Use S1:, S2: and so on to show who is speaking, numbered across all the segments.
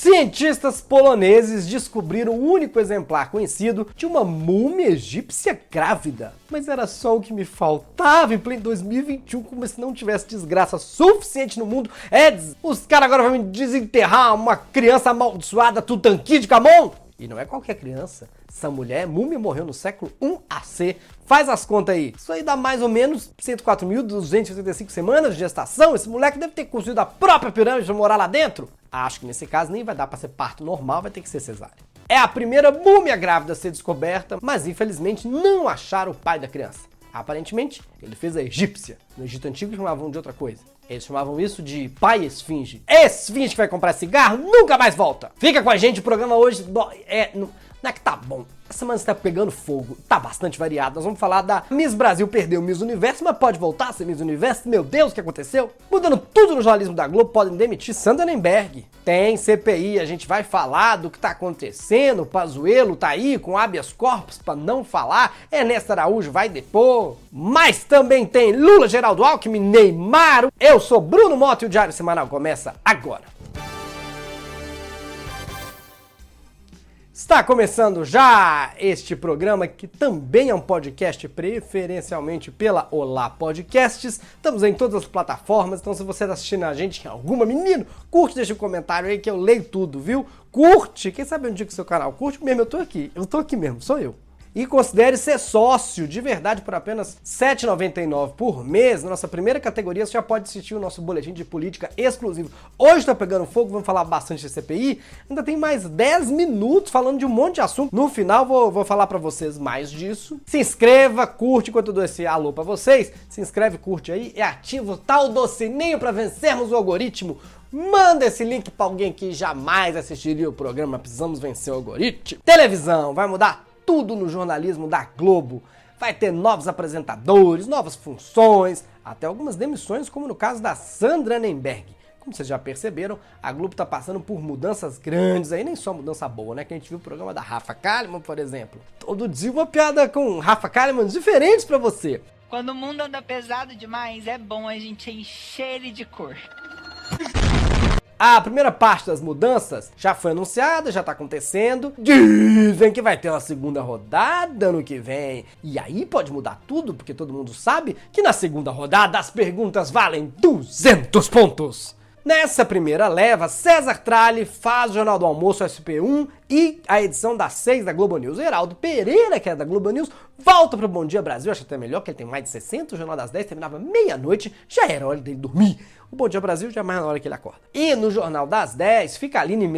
S1: Cientistas poloneses descobriram o único exemplar conhecido de uma múmia egípcia grávida. Mas era só o que me faltava em pleno 2021, como se não tivesse desgraça suficiente no mundo. É, os caras agora vão me desenterrar uma criança amaldiçoada Tutanqui de Camon? E não é qualquer criança. Essa mulher, múmia, morreu no século 1 AC. Faz as contas aí. Isso aí dá mais ou menos 104.285 semanas de gestação. Esse moleque deve ter construído a própria pirâmide para morar lá dentro. Acho que nesse caso nem vai dar para ser parto normal, vai ter que ser cesárea. É a primeira múmia grávida a ser descoberta, mas infelizmente não acharam o pai da criança. Aparentemente, ele fez a egípcia. No Egito Antigo chamavam de outra coisa. Eles chamavam isso de pai esfinge. Esfinge que vai comprar cigarro nunca mais volta. Fica com a gente, o programa hoje é, não é que tá bom. Essa semana está pegando fogo, tá bastante variado. Nós vamos falar da Miss Brasil perdeu Miss Universo, mas pode voltar a ser Miss Universo? Meu Deus, o que aconteceu? Mudando tudo no jornalismo da Globo, podem demitir Sandra Nemberg. Tem CPI, a gente vai falar do que tá acontecendo. O Pazuelo tá aí com habeas corpus para não falar. Ernesto Araújo vai depor. Mas também tem Lula, Geraldo Alckmin, Neymar. Eu sou Bruno Mota e o Diário Semanal começa agora. Está começando já este programa que também é um podcast preferencialmente pela Olá Podcasts. Estamos em todas as plataformas, então se você está assistindo a gente em alguma, menino, curte, deixa um comentário aí que eu leio tudo, viu? Curte, quem sabe um dia que o seu canal curte mesmo, eu tô aqui, eu tô aqui mesmo, sou eu e considere ser sócio de verdade por apenas R$ 7,99 por mês. Na nossa primeira categoria, você já pode assistir o nosso boletim de política exclusivo. Hoje está pegando fogo, vamos falar bastante de CPI. Ainda tem mais 10 minutos falando de um monte de assunto. No final, vou, vou falar para vocês mais disso. Se inscreva, curte enquanto eu dou esse alô para vocês. Se inscreve, curte aí e ativa o tal do sininho para vencermos o algoritmo. Manda esse link para alguém que jamais assistiria o programa Precisamos Vencer o Algoritmo. Televisão, vai mudar tudo no jornalismo da Globo. Vai ter novos apresentadores, novas funções, até algumas demissões, como no caso da Sandra Nemberg. Como vocês já perceberam, a Globo está passando por mudanças grandes aí, nem só mudança boa, né? Que a gente viu o programa da Rafa Kalimann, por exemplo. Todo dia uma piada com Rafa Kalimann diferente para você.
S2: Quando o mundo anda pesado demais, é bom a gente encher ele de cor.
S1: A primeira parte das mudanças já foi anunciada, já tá acontecendo. Dizem que vai ter uma segunda rodada ano que vem. E aí pode mudar tudo, porque todo mundo sabe que na segunda rodada as perguntas valem 200 pontos. Nessa primeira leva, César Tralli faz o Jornal do Almoço SP1 e a edição das 6 da Globo News. Heraldo Pereira, que é da Globo News, volta pro Bom Dia Brasil, acho até melhor, que ele tem mais de 60, o Jornal das 10 terminava meia-noite, já era hora dele dormir. O Bom Dia Brasil já é mais na hora que ele acorda. E no Jornal das 10, fica a Aline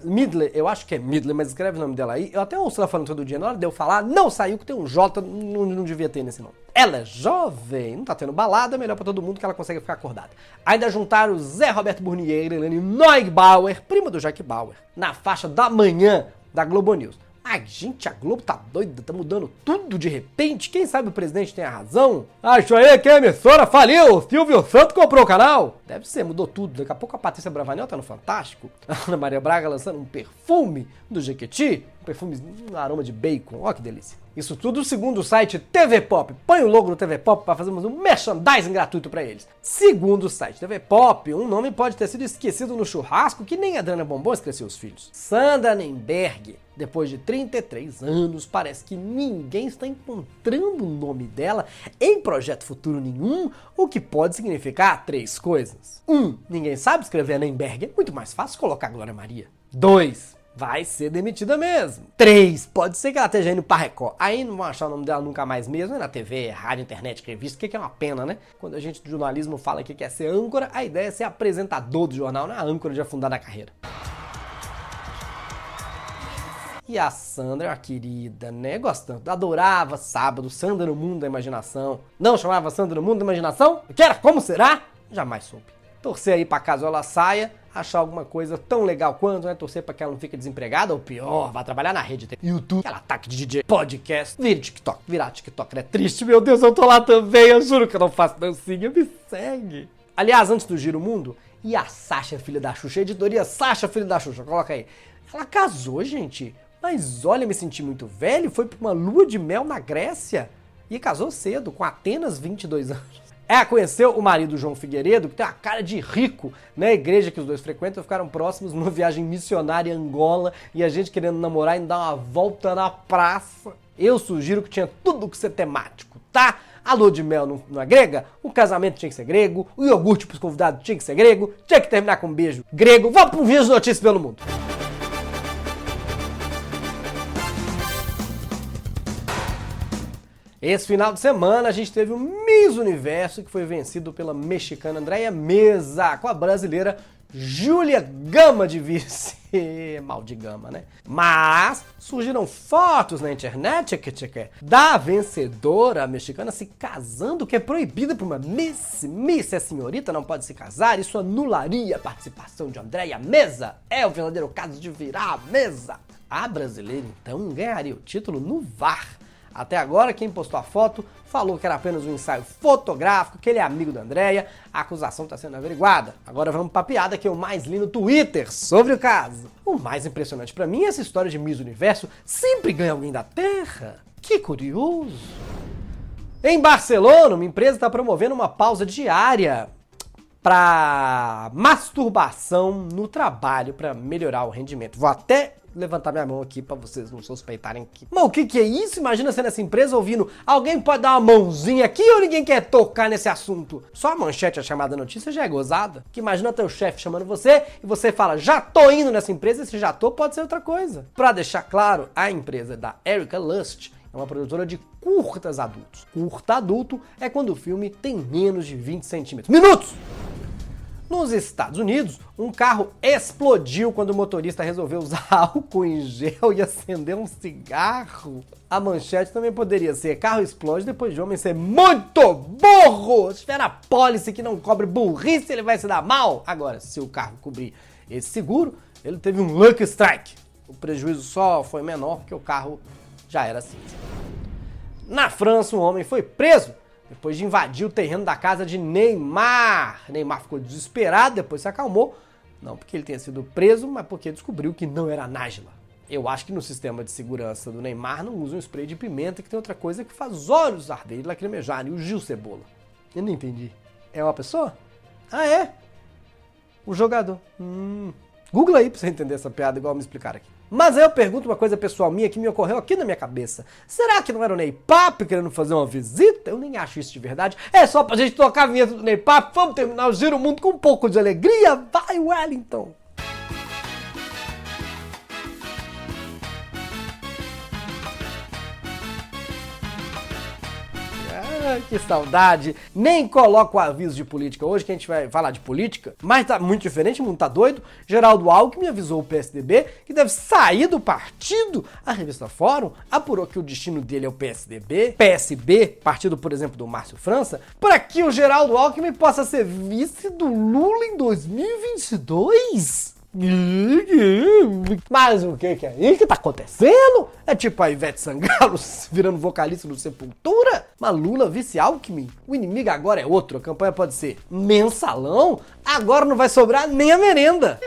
S1: Midler, eu acho que é Midler, mas escreve o nome dela aí. Eu até ouço ela falando todo dia, na hora de eu falar, não saiu que tem um J, não, não devia ter nesse nome. Ela é jovem, não tá tendo balada, melhor para todo mundo que ela consegue ficar acordada. Ainda juntaram Zé Roberto Burnier e Elane Neugbauer, prima do Jack Bauer, na faixa da manhã da Globo News. Ai, gente, a Globo tá doida, tá mudando tudo de repente. Quem sabe o presidente tem a razão? Acho aí que a emissora faliu. Silvio Santos comprou o canal. Deve ser, mudou tudo. Daqui a pouco a Patrícia Bravanel tá no Fantástico. A Ana Maria Braga lançando um perfume do Jequiti. Um perfume, um aroma de bacon. Ó que delícia. Isso tudo segundo o site TV Pop. Põe o logo no TV Pop para fazermos um merchandising gratuito para eles. Segundo o site TV Pop, um nome pode ter sido esquecido no churrasco que nem a Dana Bombom esqueceu os filhos. Sandra Nemberg. Depois de 33 anos, parece que ninguém está encontrando o nome dela em projeto futuro nenhum, o que pode significar três coisas. Um, ninguém sabe escrever Nemberg, é muito mais fácil colocar Glória Maria. Dois, vai ser demitida mesmo. Três, pode ser que ela esteja indo para Record. Aí não vão achar o nome dela nunca mais mesmo, é na TV, rádio, internet, revista, que é uma pena, né? Quando a gente do jornalismo fala que quer ser âncora, a ideia é ser apresentador do jornal, não é âncora de afundar na carreira. E a Sandra, a querida, né? Gostando. Adorava sábado, Sandra no mundo da imaginação. Não chamava Sandra no mundo da imaginação? Que era como será? Jamais soube. Torcer aí pra caso ela saia, achar alguma coisa tão legal quanto, né? Torcer pra que ela não fique desempregada, ou pior, vá trabalhar na rede YouTube, aquela ataque de DJ, podcast, vira TikTok, virar TikTok é triste, meu Deus, eu tô lá também, eu juro que eu não faço dancinha, me segue. Aliás, antes do Giro Mundo, e a Sasha, filha da Xuxa, editoria Sasha, filha da Xuxa, coloca aí. Ela casou, gente. Mas olha, me senti muito velho, foi pra uma lua de mel na Grécia e casou cedo, com apenas 22 anos. É, conheceu o marido João Figueiredo, que tem uma cara de rico na igreja que os dois frequentam, ficaram próximos numa viagem missionária em Angola e a gente querendo namorar e dar uma volta na praça. Eu sugiro que tinha tudo que ser temático, tá? A lua de mel não, não é grega, o casamento tinha que ser grego, o iogurte pros convidados tinha que ser grego, tinha que terminar com um beijo grego. Vamos pro vídeo de notícias pelo mundo. Esse final de semana a gente teve o Miss Universo que foi vencido pela mexicana Andréia Mesa com a brasileira Júlia Gama de vice. Mal de gama, né? Mas surgiram fotos na internet da vencedora mexicana se casando, que é proibida por uma Miss. Miss é senhorita, não pode se casar. Isso anularia a participação de Andréia Mesa. É o verdadeiro caso de virar a mesa. A brasileira, então, ganharia o título no VAR. Até agora, quem postou a foto falou que era apenas um ensaio fotográfico, que ele é amigo da Andréia. A acusação está sendo averiguada. Agora vamos pra piada que eu mais li no Twitter sobre o caso. O mais impressionante para mim é essa história de Miss Universo sempre ganha alguém da Terra. Que curioso. Em Barcelona, uma empresa está promovendo uma pausa diária para masturbação no trabalho para melhorar o rendimento. Vou até levantar minha mão aqui para vocês não suspeitarem que. Mas o que, que é isso? Imagina você nessa empresa ouvindo alguém pode dar uma mãozinha aqui ou ninguém quer tocar nesse assunto? Só a manchete, a chamada notícia já é gozada. Que imagina teu chefe chamando você e você fala, já tô indo nessa empresa, e se já tô, pode ser outra coisa. Para deixar claro, a empresa da Erica Lust é uma produtora de curtas adultos. Curta adulto é quando o filme tem menos de 20 centímetros. Minutos! Nos Estados Unidos, um carro explodiu quando o motorista resolveu usar álcool em gel e acender um cigarro. A manchete também poderia ser: carro explode depois de homem ser muito burro. Se tiver a pólice que não cobre burrice, ele vai se dar mal. Agora, se o carro cobrir esse seguro, ele teve um lucky strike. O prejuízo só foi menor porque o carro já era cinza. Na França, um homem foi preso depois de invadir o terreno da casa de Neymar. Neymar ficou desesperado, depois se acalmou. Não porque ele tenha sido preso, mas porque descobriu que não era Nájila. Eu acho que no sistema de segurança do Neymar não usa um spray de pimenta, que tem outra coisa que faz olhos arder e lacrimejarem. O Gil Cebola. Eu não entendi. É uma pessoa? Ah, é? O jogador. Hum. Google aí pra você entender essa piada, igual me explicaram aqui. Mas aí eu pergunto uma coisa pessoal minha que me ocorreu aqui na minha cabeça. Será que não era o Ney Papo querendo fazer uma visita? Eu nem acho isso de verdade. É só pra gente tocar a vinheta do Ney Papo. Vamos terminar o Giro Mundo com um pouco de alegria? Vai, Wellington! Que saudade. Nem coloco o aviso de política hoje, que a gente vai falar de política, mas tá muito diferente, o mundo tá doido. Geraldo Alckmin avisou o PSDB que deve sair do partido. A revista Fórum apurou que o destino dele é o PSDB, PSB, partido, por exemplo, do Márcio França, para que o Geraldo Alckmin possa ser vice do Lula em 2022. Mas o que que é isso que tá acontecendo? É tipo a Ivete Sangalo virando vocalista do Sepultura? Mas Lula vice Alckmin? O inimigo agora é outro. A campanha pode ser mensalão? Agora não vai sobrar nem a merenda.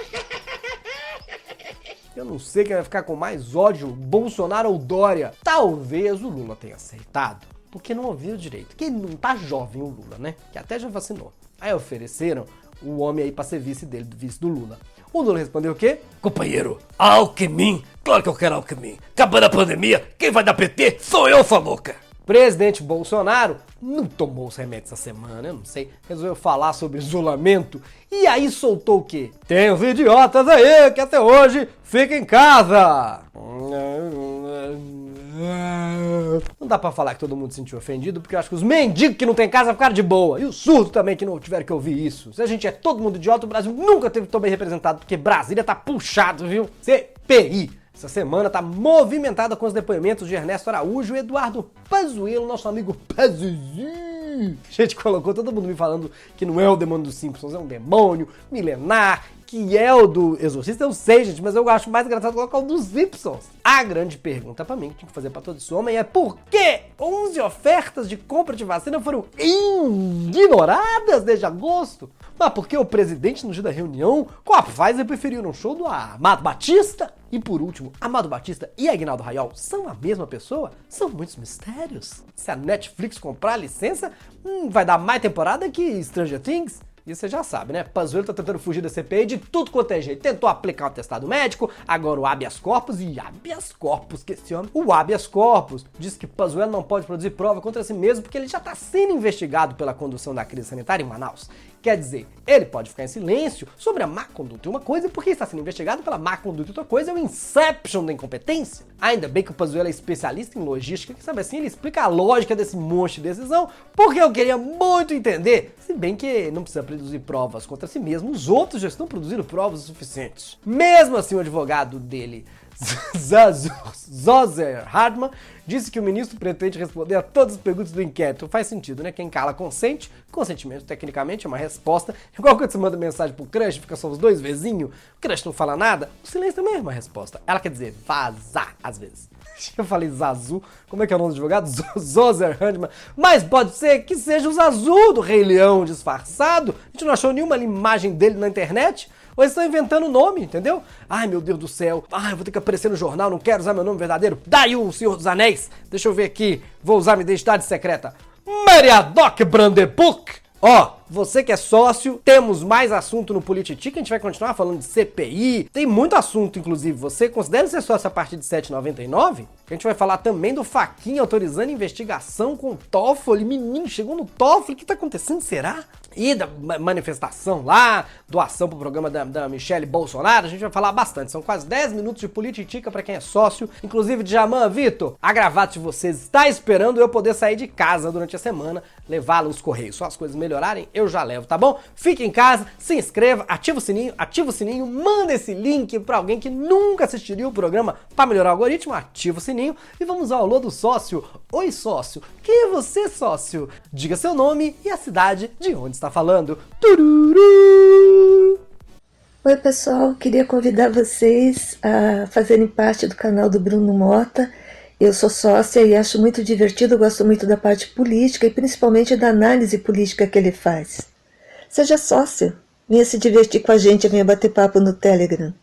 S1: Eu não sei quem vai ficar com mais ódio, Bolsonaro ou Dória. Talvez o Lula tenha aceitado, porque não ouviu direito. Que não tá jovem o Lula, né? Que até já vacinou. Aí ofereceram o homem aí pra ser vice dele, vice do Lula. O Lula respondeu o quê? Companheiro, Alckmin. Claro que eu quero Alckmin. Acabando a pandemia, quem vai dar PT sou eu, falouca. Presidente Bolsonaro não tomou os remédios essa semana, eu não sei. Resolveu falar sobre isolamento e aí soltou o quê? Tem os idiotas aí que até hoje ficam em casa. Não dá pra falar que todo mundo se sentiu ofendido, porque eu acho que os mendigos que não tem casa ficaram de boa. E os surdos também que não tiveram que ouvir isso. Se a gente é todo mundo idiota, o Brasil nunca teve tão bem representado, porque Brasília tá puxado, viu? CPI. Essa semana tá movimentada com os depoimentos de Ernesto Araújo e Eduardo Pazuello, nosso amigo Pazuzu. A gente colocou todo mundo me falando que não é o demônio dos Simpsons, é um demônio milenar, que é o do Exorcista, eu sei, gente, mas eu acho mais engraçado colocar o dos Simpsons. A grande pergunta para mim, que tinha que fazer para todo esse homem, é por que 11 ofertas de compra de vacina foram ignoradas desde agosto? Mas por que o presidente no dia da reunião com a Pfizer preferiu um show do Amado Batista? E por último, Amado Batista e Agnaldo Rayol são a mesma pessoa? São muitos mistérios. Se a Netflix comprar a licença, hum, vai dar mais temporada que Stranger Things? Isso você já sabe, né? Pazuello tá tentando fugir da CPI de tudo quanto é jeito. Tentou aplicar o atestado médico, agora o habeas corpus e habeas corpus que esse homem... O habeas corpus diz que Pazuello não pode produzir prova contra si mesmo porque ele já tá sendo investigado pela condução da crise sanitária em Manaus. Quer dizer, ele pode ficar em silêncio sobre a má conduta e uma coisa porque está sendo investigado pela má conduta e outra coisa é o inception da incompetência. Ainda bem que o Pazuello é especialista em logística, que sabe assim, ele explica a lógica desse monte de decisão, porque eu queria muito entender. Se bem que não precisa produzir provas contra si mesmo, os outros já estão produzindo provas suficientes. Mesmo assim, o advogado dele Zozer Hardman disse que o ministro pretende responder a todas as perguntas do inquérito. Faz sentido, né? Quem cala consente. Consentimento, tecnicamente, é uma resposta. Igual quando você manda mensagem pro crush, fica só os dois vizinhos, o crush não fala nada. O silêncio também é uma resposta. Ela quer dizer vazar, às vezes. Eu falei Zazu, como é que é o nome do advogado? Zozer Handman. Mas pode ser que seja o Zazu do Rei Leão disfarçado. A gente não achou nenhuma imagem dele na internet. Ou eles estão inventando o nome, entendeu? Ai, meu Deus do céu. Ai, eu vou ter que aparecer no jornal, não quero usar meu nome verdadeiro. Daí o Senhor dos Anéis. Deixa eu ver aqui. Vou usar minha identidade secreta. Meriadoc Brandebuck. Ó, você que é sócio, temos mais assunto no Polititica, a gente vai continuar falando de CPI, tem muito assunto, inclusive. Você considera ser sócio a partir de 7,99? A gente vai falar também do Faquinha autorizando investigação com o Toffoli. Menino, chegou no Toffoli, o que tá acontecendo, será? e da manifestação lá, doação pro programa da, da Michelle Bolsonaro, a gente vai falar bastante. São quase 10 minutos de politica para quem é sócio, inclusive de Jaman Vitor. A gravata de vocês está esperando eu poder sair de casa durante a semana, levá-la nos correios. Só as coisas melhorarem, eu já levo, tá bom? Fique em casa, se inscreva, ativa o sininho, ativa o sininho, manda esse link para alguém que nunca assistiria o programa para melhorar o algoritmo, ativa o sininho e vamos ao alô do sócio. Oi, sócio, quem é você, sócio? Diga seu nome e a cidade de onde está falando. Tururu!
S3: Oi, pessoal. Queria convidar vocês a fazerem parte do canal do Bruno Mota. Eu sou sócia e acho muito divertido, gosto muito da parte política e principalmente da análise política que ele faz. Seja sócio, venha se divertir com a gente, venha bater papo no Telegram.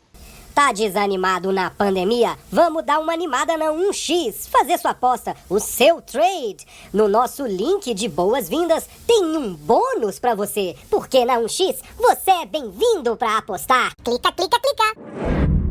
S4: Tá desanimado na pandemia? Vamos dar uma animada na 1x, fazer sua aposta, o seu trade. No nosso link de boas-vindas tem um bônus para você, porque na 1x você é bem-vindo para apostar. Clica, clica, clica.